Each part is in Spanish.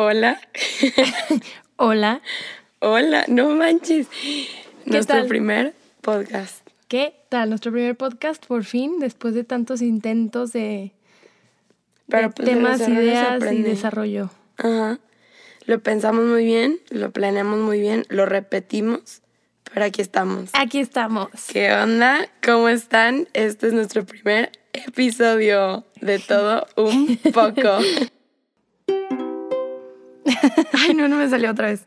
Hola. Hola. Hola, no manches. Nuestro tal? primer podcast. ¿Qué tal? Nuestro primer podcast, por fin, después de tantos intentos de, Pero de pues, de temas, se ideas y desarrollo. Ajá. Lo pensamos muy bien, lo planeamos muy bien, lo repetimos, pero aquí estamos. Aquí estamos. ¿Qué onda? ¿Cómo están? Este es nuestro primer episodio de todo un poco. Ay, no, no me salió otra vez.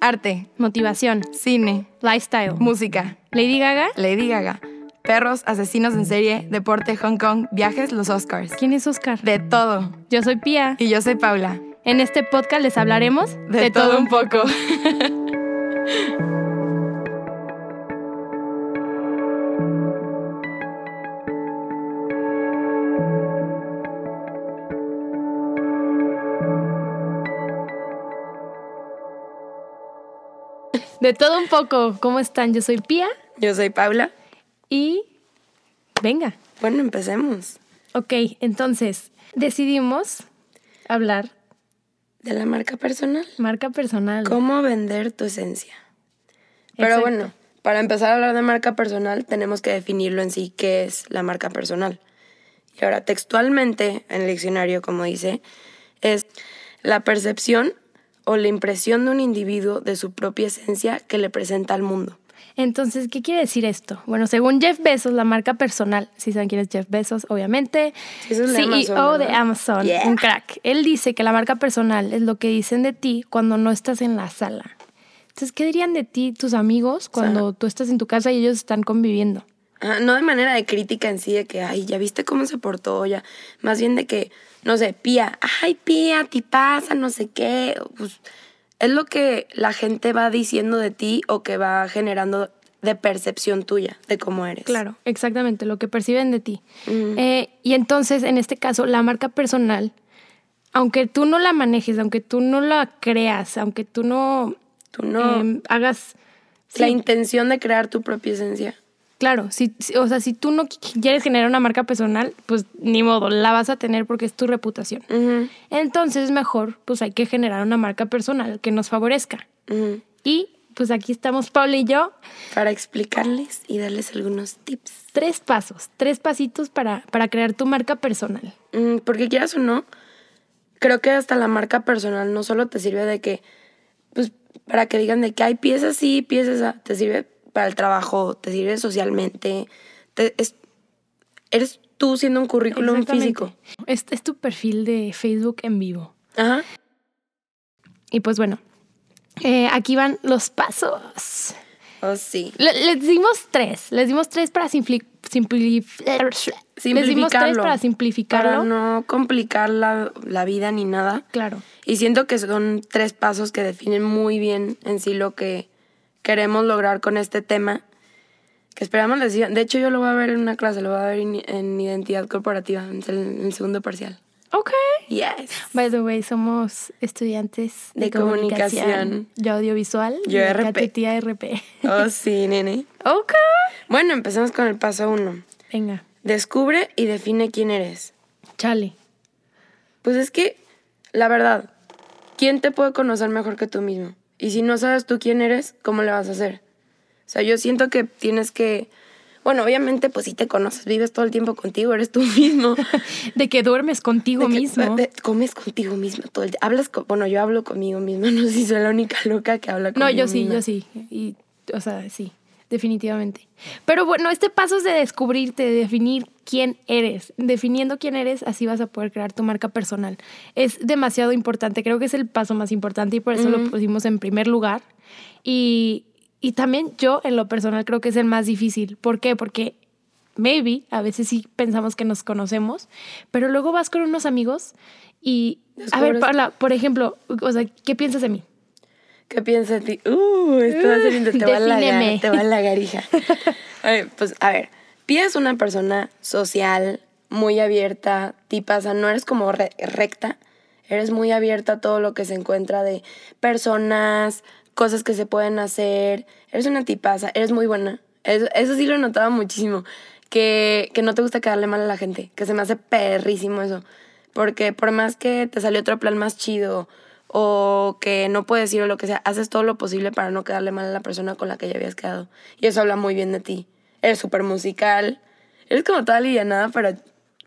Arte, Motivación, cine, lifestyle, música, Lady Gaga. Lady Gaga, perros, asesinos en serie, deporte, Hong Kong, viajes, los Oscars. ¿Quién es Oscar? De todo. Yo soy Pía. Y yo soy Paula. En este podcast les hablaremos De, todo, un poco. De todo un poco. ¿Cómo están? Yo soy Pía Yo soy Paula. y venga. Bueno, empecemos. Ok, entonces decidimos hablar De la marca personal. marca personal. ¿Cómo vender tu esencia? Pero Exacto. bueno, para empezar a hablar de marca personal, tenemos que definirlo en sí, qué es la marca personal. Y ahora, textualmente, en el diccionario, como dice, es la percepción o la impresión de un individuo de su propia esencia que le presenta al mundo. Entonces, ¿qué quiere decir esto? Bueno, según Jeff Bezos, la marca personal, si saben quién es Jeff Bezos, obviamente, Sí, es CEO Amazon, de. Amazon, Yeah. un crack. Él dice que la marca personal es lo que dicen de ti cuando no estás en la sala. Entonces, ¿qué dirían de ti tus amigos cuando tú estás en tu casa y ellos están conviviendo? No de manera de crítica en sí, de que, ay, ya viste cómo se portó, ya. Más bien de que, no sé, pía, ay, pía, ti pasa, no sé qué. Pues, es lo que la gente va diciendo de ti o que va generando de percepción tuya de cómo eres. Claro, exactamente, lo que perciben de ti. Eh, y entonces, en este caso, la marca personal, aunque tú no la manejes, aunque tú no la creas, aunque tú no, Tú no. eh, hagas... la sí, intención de crear tu propia esencia. Claro, si, o sea, si tú no qu- quieres generar una marca personal, pues ni modo, la vas a tener porque es tu reputación. Entonces, mejor, pues hay que generar una marca personal que nos favorezca. Y pues aquí estamos Paula y yo, Para explicarles y darles algunos tips. tres pasos, tres pasitos para, para crear tu marca personal. Mm, Porque quieras o no, creo que hasta la marca personal no solo te sirve de que, pues, para que digan de que hay piezas sí, piezas ah, te sirve para el trabajo, te sirve socialmente, te- es- eres tú siendo un currículum físico. Es, es tu perfil de Facebook en vivo. Ajá. Y pues bueno, eh, aquí van los pasos. Oh, sí. Le- les dimos tres, les dimos tres para simpli- simpli- les dimos tres Simplificarlo. para simplificarlo. Para no complicar la, la vida ni nada. Claro. Y siento que son tres pasos que definen muy bien en sí lo que queremos lograr con este tema. Que esperamos les. De hecho, yo lo voy a ver en una clase, lo voy a ver en, en identidad corporativa, en el, en el segundo parcial. Ok. Yes. By the way, somos estudiantes de, De comunicación. comunicación. Yo audiovisual. Yo y RP. Catetía RP. Oh, sí, nene. ok. Bueno, empecemos con el paso uno. Venga, Descubre y define quién eres. chale. Pues es que, la verdad, ¿quién te puede conocer mejor que tú mismo? Y si no sabes tú quién eres, ¿cómo le vas a hacer? O sea, yo siento que tienes que... Bueno, obviamente, pues si te conoces, vives todo el tiempo contigo, eres tú mismo. De que duermes contigo De que- mismo. de- comes contigo mismo todo el día. Hablas con... Bueno, yo hablo conmigo misma. No sé si soy la única loca que habla conmigo No, yo sí, yo sí. Y, o sea, sí, definitivamente. Pero bueno, este paso es de descubrirte, de definir quién eres. Definiendo quién eres, así vas a poder crear tu marca personal. Es demasiado importante, creo que es el paso más importante y por eso lo pusimos en primer lugar. Y, y también yo, en lo personal, creo que es el más difícil. ¿Por qué? Porque maybe a veces sí pensamos que nos conocemos, pero luego vas con unos amigos y... A ver, Paula, por ejemplo, o sea, ¿qué piensas de mí? ¿Qué piensas de ti? Uh, esto va a ser lindo. Te va a halagar, te va a halagar, hija. Pues, a ver, Pía es una persona social, muy abierta, tipa, o sea, no eres como re- recta, eres muy abierta a todo lo que se encuentra de personas, cosas que se pueden hacer, eres una tipaza, eres muy buena. Eso, eso sí lo he notado muchísimo, que, que no te gusta quedarle mal a la gente, que se me hace perrísimo eso. Porque por más que te salió otro plan más chido o que no puedes ir o lo que sea, haces todo lo posible para no quedarle mal a la persona con la que ya habías quedado. Y eso habla muy bien de ti. Eres súper musical. Eres como toda livianada, pero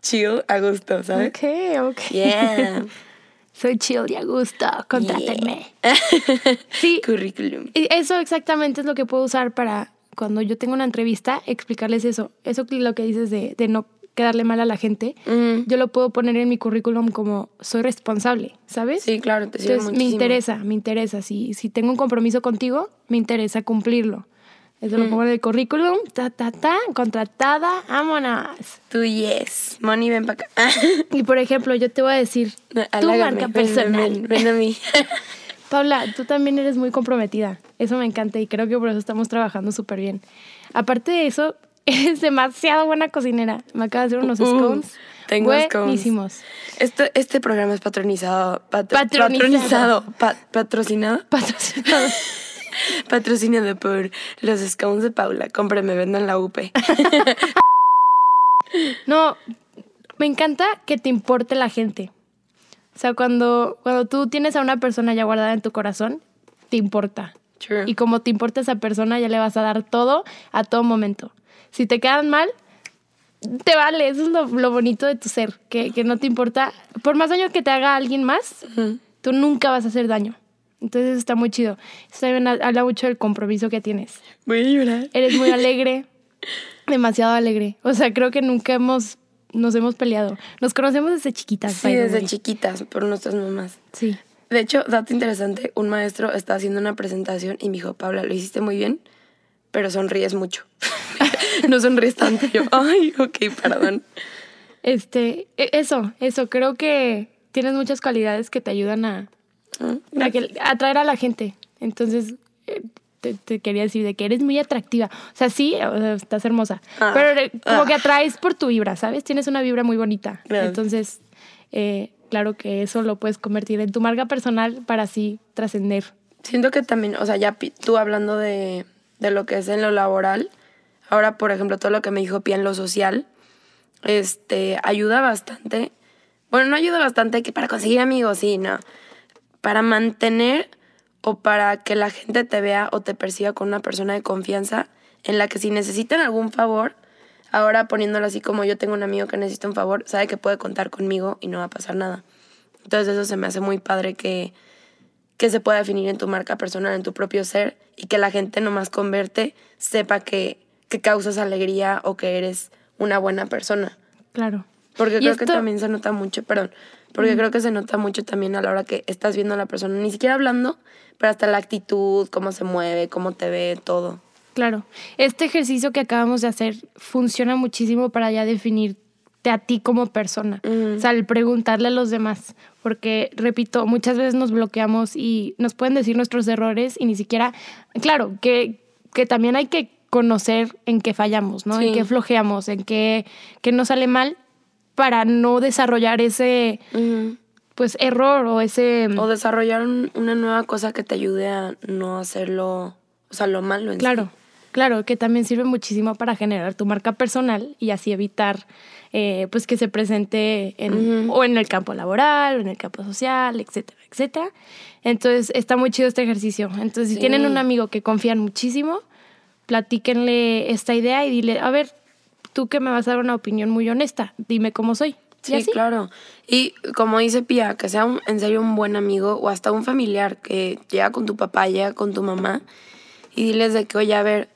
chill, a gusto, ¿sabes? Ok, ok. Yeah. Soy chill y a gusto, contrátenme. Sí, Currículum. eso exactamente es lo que puedo usar para cuando yo tengo una entrevista, explicarles eso. Eso lo que dices de, de no quedarle mal a la gente, Mm, yo lo puedo poner en mi currículum como soy responsable, ¿sabes? Sí, claro, te sirve Entonces me muchísimo. interesa, me interesa. Si, si tengo un compromiso contigo, me interesa cumplirlo. Eso lo pongo en el currículum, ta, ta, ta, contratada, vámonos. Tú, yes. Money, ven para acá. Y por ejemplo, yo te voy a decir, tu Hallágame, marca ven, personal. Ven, ven a mí. Paula, tú también eres muy comprometida. Eso me encanta y creo que por eso estamos trabajando súper bien. Aparte de eso, eres demasiado buena cocinera. Me acabas de hacer unos Uh, scones. tengo scones. buenísimos. Este, este programa es patronizado. patro- Patronizado. patronizado. pa- patrocinado. Patrocinado. Patrocinado por los scones de Paula. Cómprame, vendan la UP. No, me encanta que te importe la gente. O sea, cuando, cuando tú tienes a una persona ya guardada en tu corazón, te importa. True. Y como te importa esa persona, ya le vas a dar todo a todo momento. Si te quedan mal, te vale. Eso es lo, lo bonito de tu ser, que, que no te importa. Por más daño que te haga alguien más, tú nunca vas a hacer daño. Entonces eso está muy chido. Eso también ha- habla mucho del compromiso que tienes. Voy a llorar. Eres muy alegre, demasiado alegre. O sea, creo que nunca hemos, nos hemos peleado. Nos conocemos desde chiquitas. Sí, desde way. chiquitas, por nuestras mamás. Sí. De hecho, dato interesante, un maestro estaba haciendo una presentación y me dijo, Paula, lo hiciste muy bien, pero sonríes mucho. no sonríes tanto. Yo, ay, ok, perdón. Este, e- eso, eso. Creo que tienes muchas cualidades que te ayudan a, Mm, a que- a atraer a la gente. Entonces, eh, te, te quería decir de que eres muy atractiva. O sea, sí, o sea, estás hermosa. Ah, pero eh, como ah. que atraes por tu vibra, ¿sabes? Tienes una vibra muy bonita. Entonces, eh, claro que eso lo puedes convertir en tu marca personal para así trascender. Siento que también, o sea, ya tú hablando de, de lo que es en lo laboral, ahora, por ejemplo, todo lo que me dijo Pia en lo social, este, ayuda bastante. Bueno, no ayuda bastante que para conseguir amigos, sí, no. Para mantener o para que la gente te vea o te perciba con una persona de confianza en la que si necesitan algún favor, ahora poniéndolo así como yo tengo un amigo que necesita un favor, sabe que puede contar conmigo y no va a pasar nada. Entonces eso se me hace muy padre que, que se pueda definir en tu marca personal, en tu propio ser, y que la gente nomás con verte sepa que, que causas alegría o que eres una buena persona. Claro. Porque creo que también se nota mucho, perdón, porque creo que se nota mucho también a la hora que estás viendo a la persona, ni siquiera hablando, pero hasta la actitud, cómo se mueve, cómo te ve, todo. Claro. Este ejercicio que acabamos de hacer funciona muchísimo para ya a ti como persona. O sea, el preguntarle a los demás. Porque, repito, muchas veces nos bloqueamos y nos pueden decir nuestros errores y ni siquiera. Claro, que, que también hay que conocer en qué fallamos, ¿no? Sí. En qué flojeamos, en qué, qué nos sale mal para no desarrollar ese pues error o ese O desarrollar un- una nueva cosa que te ayude a no hacerlo, o sea, lo malo en sí. Claro, que también sirve muchísimo para generar tu marca personal y así evitar eh, pues que se presente en, o en el campo laboral o en el campo social, etcétera, etcétera. Entonces está muy chido este ejercicio. Entonces si tienen un amigo que confían muchísimo, platíquenle esta idea y dile, a ver, tú que me vas a dar una opinión muy honesta, dime cómo soy. Sí, claro. Y como dice Pia, que sea un- en serio un buen amigo o hasta un familiar que llega con tu papá, llega con tu mamá y diles de que, oye, a ver,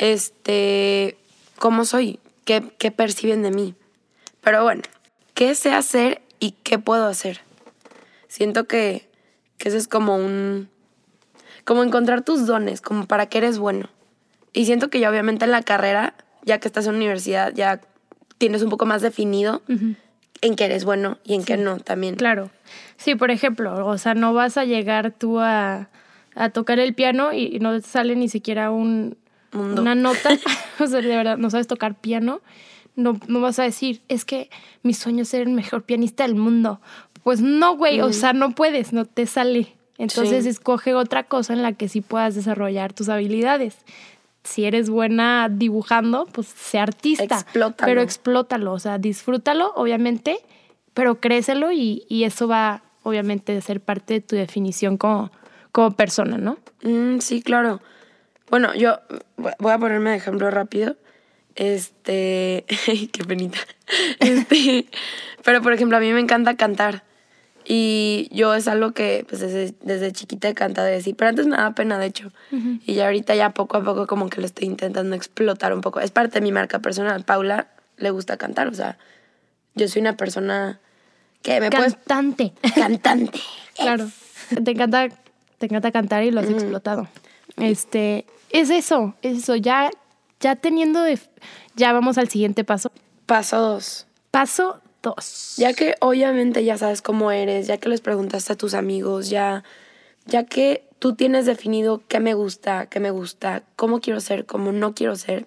este, ¿cómo soy? ¿Qué, qué perciben de mí? Pero bueno, ¿qué sé hacer y qué puedo hacer? Siento que, que eso es como un... Como encontrar tus dones, como para qué eres bueno. Y siento que ya obviamente en la carrera, ya que estás en universidad, ya tienes un poco más definido en qué eres bueno y en qué no también. Claro. Sí, por ejemplo, o sea, no vas a llegar tú a, a tocar el piano y no te sale ni siquiera un, Mundo. una nota. o sea, de verdad, no sabes tocar piano. No, no vas a decir, es que mi sueño es ser el mejor pianista del mundo. Pues no, güey, o sea, no puedes, no te sale. Entonces Sí. escoge otra cosa en la que sí puedas desarrollar tus habilidades. Si eres buena dibujando, pues sé artista. Explótalo. Pero explótalo, o sea, disfrútalo, obviamente, pero créeselo y, y eso va obviamente a ser parte de tu definición como, como persona, ¿no? Mm, sí, claro. Bueno, yo voy a ponerme de ejemplo rápido. Este, qué penita. Este, pero por ejemplo, a mí me encanta cantar. Y yo es algo que pues desde, desde chiquita he cantado y así, pero antes me daba pena, de hecho. Y ya ahorita ya poco a poco como que lo estoy intentando explotar un poco. Es parte de mi marca personal. Paula le gusta cantar, o sea, yo soy una persona que me Cantante. Cantante. claro. Te encanta, te encanta cantar y lo has explotado. Este, es eso, es eso. Ya, ya teniendo de, ya vamos al siguiente paso. Paso dos. Paso dos. Ya que obviamente ya sabes cómo eres, ya que les preguntaste a tus amigos, ya, ya que tú tienes definido qué me gusta, qué me gusta, cómo quiero ser, cómo no quiero ser,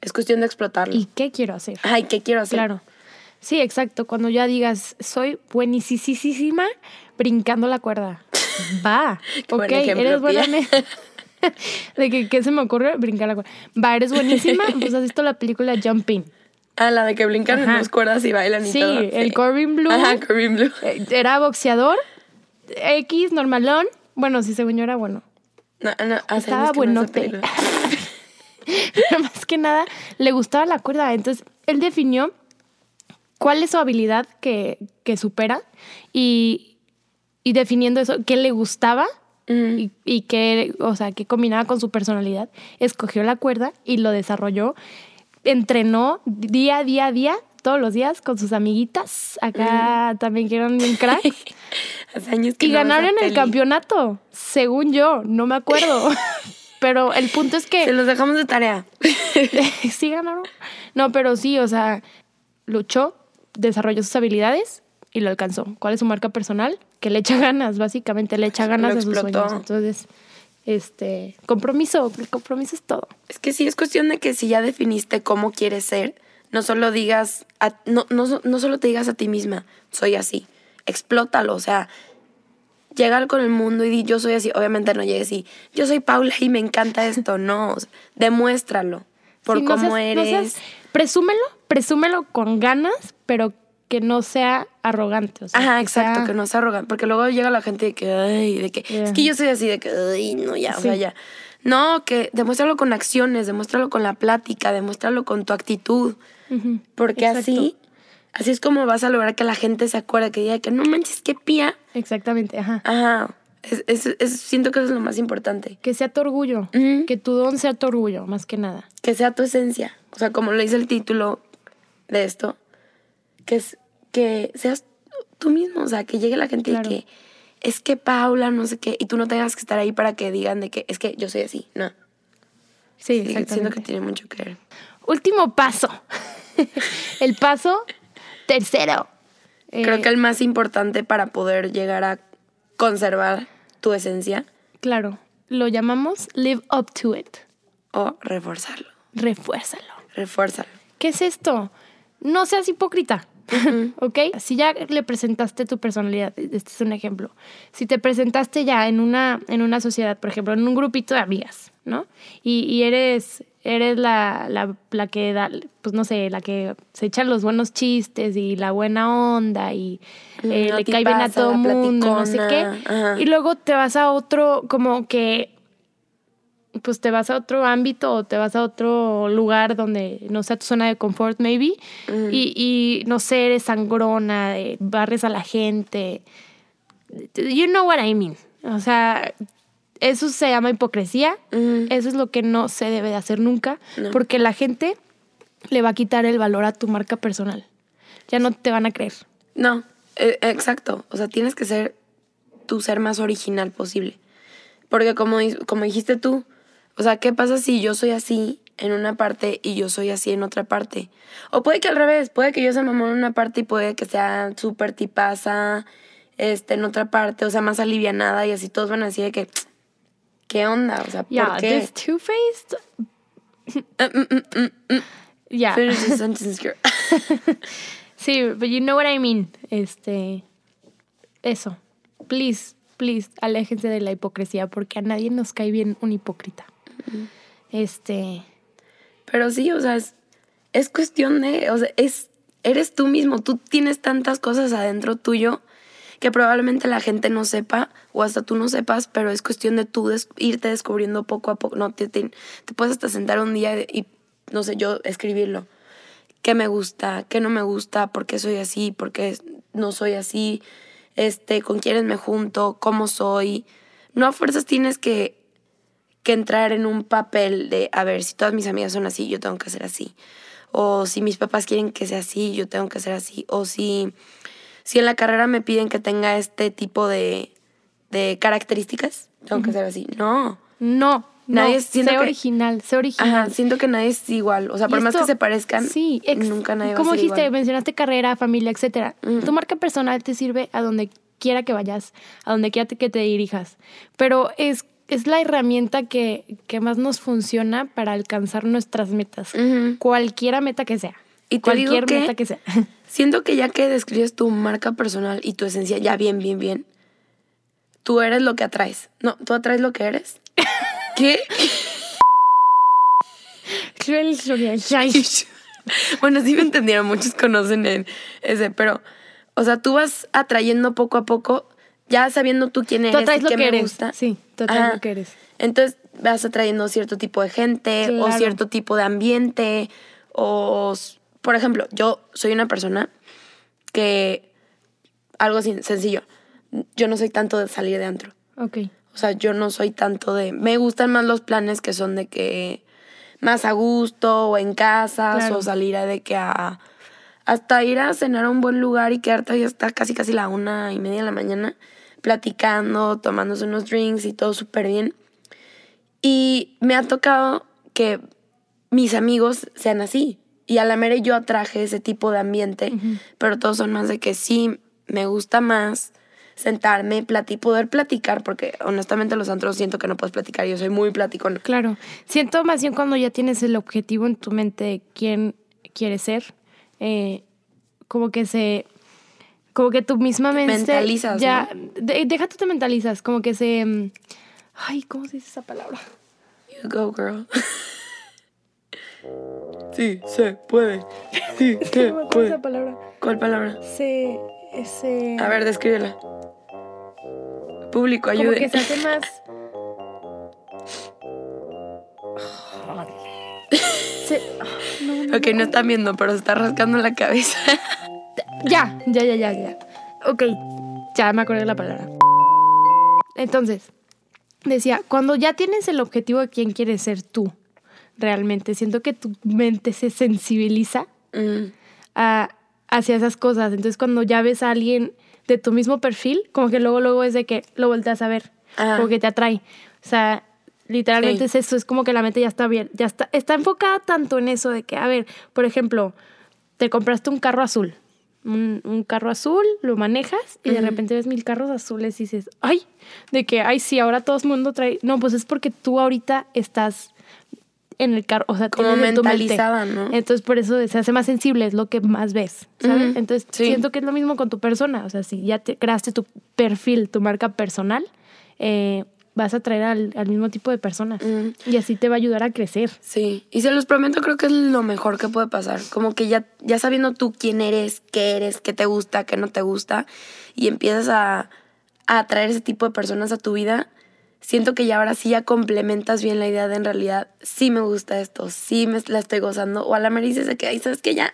es cuestión de explotarlo. ¿Y qué quiero hacer? Ay, ¿qué quiero hacer? Claro. Sí, exacto. Cuando ya digas, soy buenísima brincando la cuerda. Va. ok, eres buena. de que, ¿qué se me ocurre? Brincar la cuerda. Va, eres buenísima. Pues has visto la película Jumping. Ah, la de que brincan en las cuerdas y bailan y sí, todo. el Corbin Blue. Ajá, Corbin Blue. Era boxeador. X, normalón. Bueno, sí, según yo era bueno. No, no, Estaba no buenote. Pero más que nada, le gustaba la cuerda. Entonces, él definió cuál es su habilidad que, que supera y, y definiendo eso, qué le gustaba Ujú. y, y qué, o sea, qué combinaba con su personalidad, escogió la cuerda y lo desarrolló, entrenó día, día, día, todos los días con sus amiguitas, acá también que eran bien cracks, Hace años que y no ganaron el campeonato, según yo, no me acuerdo. Pero el punto es que Se los dejamos de tarea. sí ganaron. No, pero sí, o sea, luchó, desarrolló sus habilidades y lo alcanzó. ¿Cuál es su marca personal? Que le echa ganas, básicamente, le echa ganas Lo a sus explotó. sueños. Entonces, este, compromiso, el compromiso es todo. Es que sí, es cuestión de que si ya definiste cómo quieres ser, no solo digas, a- no, no, no solo te digas a ti misma, soy así, explótalo, o sea, llega con el mundo y di, yo soy así, obviamente no llegues y, yo soy Paula y me encanta esto, no, o sea, demuéstralo por Sí, no cómo seas- no eres. seas- presúmelo, presúmelo con ganas, pero que no sea arrogante. o sea, Ajá, que exacto, sea- que no se arrogan, porque luego llega la gente de que, ay, de que, Yeah. es que yo soy así, de que, ay, no, ya, o sea, ya. No, que demuéstralo con acciones, demuéstralo con la plática, demuéstralo con tu actitud. Porque exacto. así, así es como vas a lograr que la gente se acuerde, que diga que no manches, qué pía. Exactamente, ajá. Ajá. Es, es- es- siento que eso es lo más importante. Que sea tu orgullo, que tu don sea tu orgullo, más que nada. Que sea tu esencia. O sea, como lo dice el título de esto, que es que seas tú mismo. O sea, que llegue la gente Claro. y que es que Paula, no sé qué, y tú no tengas que estar ahí para que digan de que es que yo soy así. No. Sí, Sí, siento exactamente. que tiene mucho que ver. Último paso. el paso tercero. Creo Eh, que el más importante para poder llegar a conservar tu esencia Claro, lo llamamos live up to it. o reforzarlo. Refuérzalo. Refuérzalo. ¿Qué es esto? No seas hipócrita. ¿Ok? Si ya le presentaste tu personalidad, este es un ejemplo. Si te presentaste ya en una, en una sociedad, por ejemplo, en un grupito de amigas, ¿no? Y, y eres, eres la, la, la que da, pues no sé, la que se echan los buenos chistes y la buena onda y eh, le cae bien a todo mundo, no sé qué. ajá. Y luego te vas a otro, como que pues te vas a otro ámbito o te vas a otro lugar donde no sea tu zona de confort, maybe, y, y no sé, eres sangrona, eh, barres a la gente. You know what I mean. O sea, eso se llama hipocresía. Eso es lo que no se debe de hacer nunca, No. porque la gente le va a quitar el valor a tu marca personal. Ya no te van a creer. No, eh, exacto. O sea, tienes que ser tu ser más original posible. Porque como, como dijiste tú, o sea, ¿qué pasa si yo soy así en una parte y yo soy así en otra parte? O puede que al revés, puede que yo sea mamón en una parte y puede que sea súper tipaza este, en otra parte, o sea, más alivianada y así todos van a decir de que, ¿qué onda? O sea, ¿por Ya, qué? this two-faced. Mm, mm, mm. Ya. Finish the sentence, girl. Sí, but you know what I mean. Este. Eso. Please, please, aléjense de la hipocresía porque a nadie nos cae bien un hipócrita. Este. Pero sí, o sea, es, es cuestión de, o sea, es eres tú mismo, tú tienes tantas cosas adentro tuyo que probablemente la gente no sepa o hasta tú no sepas, pero es cuestión de tú irte descubriendo poco a poco. No, te, te, puedes hasta sentar un día y, no sé, yo escribirlo. ¿Qué me gusta? ¿Qué no me gusta? ¿Por qué soy así? ¿Por qué no soy así? Este, ¿Con quiénes me junto? ¿Cómo soy? No a fuerzas tienes que, que entrar en un papel de, a ver, si todas mis amigas son así, yo tengo que ser así. O si mis papás quieren que sea así, yo tengo que ser así. O si, si en la carrera me piden que tenga este tipo de, de características, tengo que ser así. No. No, Nadie no, siento sé que- original, sé original. Ajá, siento que nadie es igual. O sea, por más esto- que se parezcan, sí, ex- nunca nadie va Como a ser dijiste, igual. mencionaste carrera, familia, etcétera. Ujú. Tu marca personal te sirve a donde quiera que vayas, a donde quiera que te dirijas. Pero es, es la herramienta que, que más nos funciona para alcanzar nuestras metas. Cualquiera meta que sea. Y te digo Cualquier que- meta que sea. Siento que ya que describes tu marca personal y tu esencia ya bien, bien, bien, tú eres lo que atraes. No, tú atraes lo que eres. ¿Qué? bueno, sí me entendieron, muchos conocen ese, pero, o sea, tú vas atrayendo poco a poco, ya sabiendo tú quién eres Tú y lo qué que me eres. gusta. Sí, tú atraes Ajá. lo que eres. Entonces vas atrayendo cierto tipo de gente o cierto tipo de ambiente. O, por ejemplo, yo soy una persona que, algo así sencillo, yo no soy tanto de salir de antro. Ok. O sea, yo no soy tanto de... Me gustan más los planes que son de que más a gusto o en casas Claro. o salir a de que a... Hasta ir a cenar a un buen lugar y quedarte ahí hasta casi casi la una y media de la mañana platicando, tomándose unos drinks y todo súper bien. Y me ha tocado que mis amigos sean así. Y a la mera yo atraje ese tipo de ambiente, pero todos son más de que sí, me gusta más sentarme, plati poder platicar, porque honestamente los antros siento que no puedes platicar, yo soy muy platicona. Claro. Siento más bien cuando ya tienes el objetivo en tu mente de quién quieres ser, eh, como que se. Como que tu misma mente. Mentalizas, Ya. de- deja tú te mentalizas, como que se. mm, Ay, ¿cómo se dice esa palabra? You go, girl. sí, se puede. Sí, No se me puede. esa palabra. ¿Cuál palabra? Se. se A ver, descríbela. Público, como ayude. que se hace más. Se- no, no, Ok, no están viendo, pero se está rascando la cabeza. Ya, ya, ya, ya, ya. Ok, ya me acordé de la palabra. Entonces, decía, cuando ya tienes el objetivo de quién quieres ser tú, realmente, siento que tu mente se sensibiliza Mm, a- hacia esas cosas. Entonces, cuando ya ves a alguien de tu mismo perfil, como que luego, luego es de que lo volteas a ver, Ajá. como que te atrae. O sea, literalmente Sí. es eso, es como que la mente ya está bien, ya está, está enfocada tanto en eso de que, a ver, por ejemplo, te compraste un carro azul. Un, un carro azul, lo manejas y de repente ves mil carros azules y dices, ay, de que, ay, sí, ahora todo el mundo trae. No, pues es porque tú ahorita estás en el carro, o sea, Como mentalizada, ¿no? Entonces, por eso se hace más sensible, es lo que más ves, ¿sabes? Entonces, sí. siento que es lo mismo con tu persona. O sea, si ya te creaste tu perfil, tu marca personal, eh, vas a atraer al, al mismo tipo de personas. Mm. Y así te va a ayudar a crecer. Sí, y se los prometo, creo que es lo mejor que puede pasar. Como que ya, ya sabiendo tú quién eres, qué eres, qué te gusta, qué no te gusta, y empiezas a, a atraer ese tipo de personas a tu vida, siento que ya ahora sí ya complementas bien la idea de en realidad, sí me gusta esto, sí me la estoy gozando, o a la mera dices de que, ay, sabes que ya,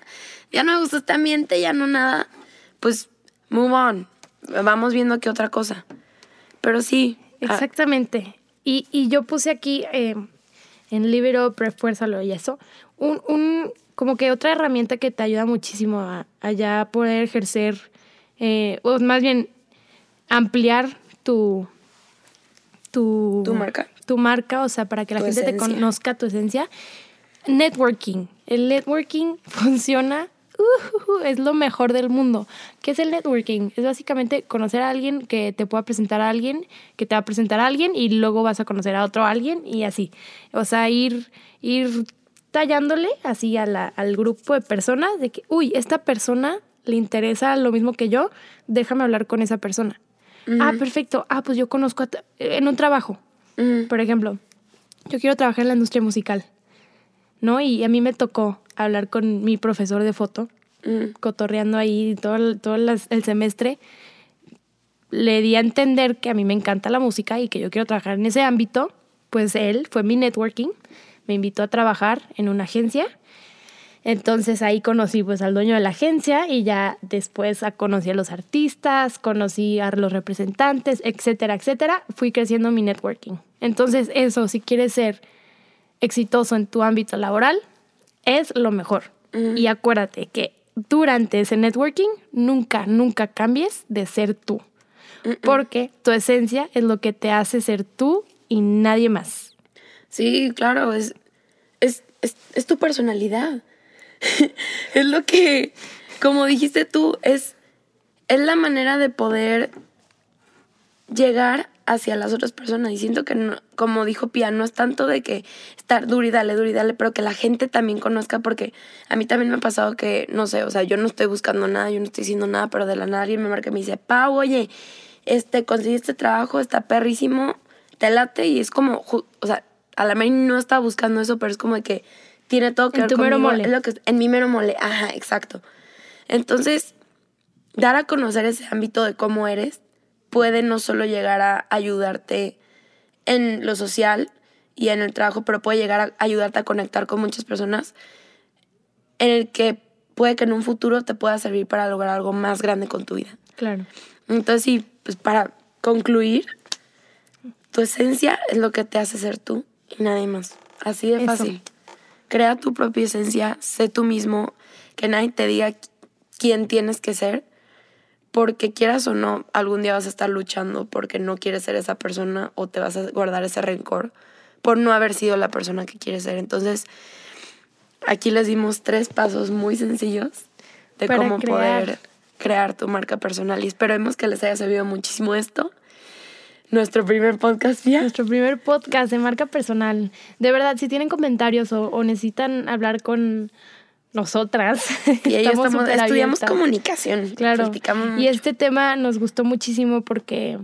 ya no me gusta este ambiente, ya no nada, pues move on, vamos viendo qué otra cosa. Pero sí, ah, Exactamente. Y, y yo puse aquí eh, en Libero, Refuérzalo y eso, un, un, como que otra herramienta que te ayuda muchísimo a, a ya poder ejercer, eh, o más bien ampliar tu, tu, Tu marca. Tu marca, o sea, para que la Tu gente te conozca tu esencia. Networking. El networking funciona. Uh, es lo mejor del mundo. ¿Qué es el networking? Es básicamente conocer a alguien que te pueda presentar a alguien, que te va a presentar a alguien y luego vas a conocer a otro alguien y así. O sea, ir, ir tallándole así a la- al grupo de personas de que, uy, esta persona le interesa lo mismo que yo, déjame hablar con esa persona. Ah, perfecto. Ah, pues yo conozco a en un trabajo. Por ejemplo, yo quiero trabajar en la industria musical, ¿no? Y a mí me tocó hablar con mi profesor de foto Mm. cotorreando ahí todo, el- todo las- el semestre, le di a entender que a mí me encanta la música y que yo quiero trabajar en ese ámbito, pues él fue mi networking, me invitó a trabajar en una agencia. Entonces ahí conocí pues al dueño de la agencia y ya después conocí a los artistas, conocí a los representantes, etcétera, etcétera. Fui creciendo mi networking. Entonces eso, si quieres ser exitoso en tu ámbito laboral, es lo mejor. Y acuérdate que durante ese networking nunca, nunca cambies de ser tú. Porque tu esencia es lo que te hace ser tú y nadie más. Sí, claro, es, es, es, es tu personalidad. es lo que, como dijiste tú, es, es la manera de poder llegar hacia las otras personas. Y siento que, no- como dijo Pia, no es tanto de que estar duro y dale, duro y dale, pero que la gente también conozca, porque a mí también me ha pasado que, no sé, o sea, yo no estoy buscando nada, yo no estoy diciendo nada, pero de la nada alguien me marca y me dice, Pau, oye, este, conseguí este trabajo, está perrísimo, te late, y es como, o sea, a la mejor no estaba buscando eso, pero es como de que tiene todo que En ver tu mero mole. es lo que, en mi mero mole, ajá, exacto. Entonces, dar a conocer ese ámbito de cómo eres puede no solo llegar a ayudarte en lo social y en el trabajo, pero puede llegar a ayudarte a conectar con muchas personas en el que puede que en un futuro te pueda servir para lograr algo más grande con tu vida. Claro. Entonces, sí, pues para concluir, tu esencia es lo que te hace ser tú y nadie más. Así de Eso. fácil. Crea tu propia esencia, sé tú mismo, que nadie te diga quién tienes que ser, porque quieras o no, algún día vas a estar luchando porque no quieres ser esa persona o te vas a guardar ese rencor por no haber sido la persona que quieres ser. Entonces, aquí les dimos tres pasos muy sencillos de Para cómo crear. poder crear tu marca personal y esperemos que les haya servido muchísimo esto. Nuestro primer podcast. Nuestro primer podcast de marca personal. De verdad, si tienen comentarios o, o necesitan hablar con nosotras, Y estamos, súper estudiamos comunicación. Claro. Y este tema nos gustó muchísimo porque,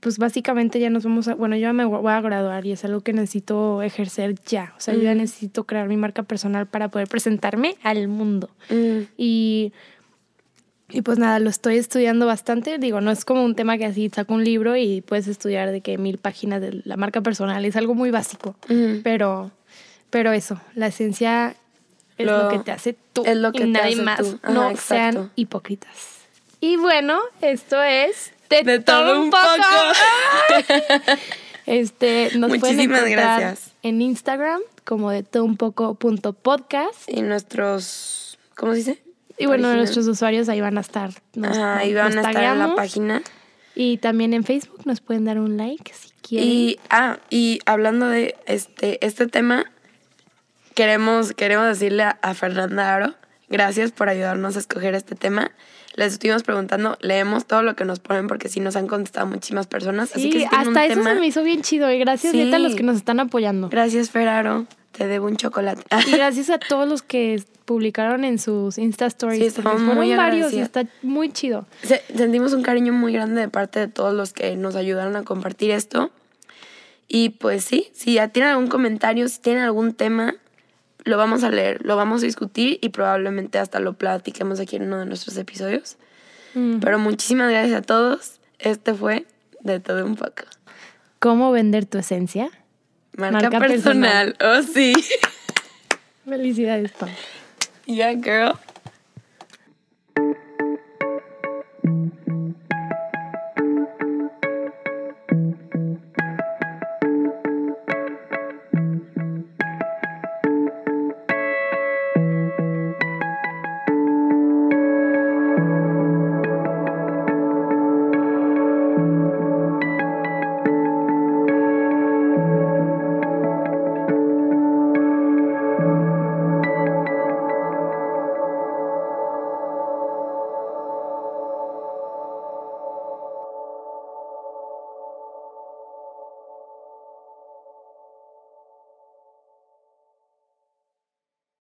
pues básicamente ya nos vamos a, bueno, yo ya me voy a graduar y es algo que necesito ejercer ya. O sea, yo ya Mm. necesito crear mi marca personal para poder presentarme al mundo. Mm, Y, y pues nada, lo estoy estudiando bastante. Digo, no es como un tema que así saco un libro y puedes estudiar de que mil páginas de la marca personal. Es algo muy básico. mm. Pero, pero eso, la esencia es lo, Lo- que te hace tú es lo que y te nadie hace más. tú. Ajá, no exacto. sean hipócritas. Y bueno, esto es de, De todo un poco. Este, nos pueden Muchísimas encontrar gracias. en Instagram como de todo un poco punto podcast. Y nuestros, ¿cómo se dice? Y bueno, Original. nuestros usuarios ahí van a estar. Nos, Ajá, ahí nos van a estar en la página. Y también en Facebook nos pueden dar un like si quieren. Y, ah, y hablando de este, este tema, queremos, queremos decirle a, a Fernanda Aro, gracias por ayudarnos a escoger este tema. Les estuvimos preguntando, leemos todo lo que nos ponen porque sí nos han contestado muchísimas personas. así Sí, que si hasta un eso tema, se me hizo bien chido. Y gracias Sí. neta a los que nos están apoyando. Gracias, Ferraro. Te debo un chocolate. Y gracias a todos los que publicaron en sus Insta Stories. Sí, estamos fueron muy varios y está muy chido. Se- sentimos un cariño muy grande de parte de todos los que nos ayudaron a compartir esto. Y pues sí, si ya tienen algún comentario, si tienen algún tema, lo vamos a leer, lo vamos a discutir y probablemente hasta lo platiquemos aquí en uno de nuestros episodios. Mm. Pero muchísimas gracias a todos. Este fue de todo un poco. ¿Cómo vender tu esencia? Marca, Marca personal. Oh, sí. Felicidades, Pau. yeah, girl.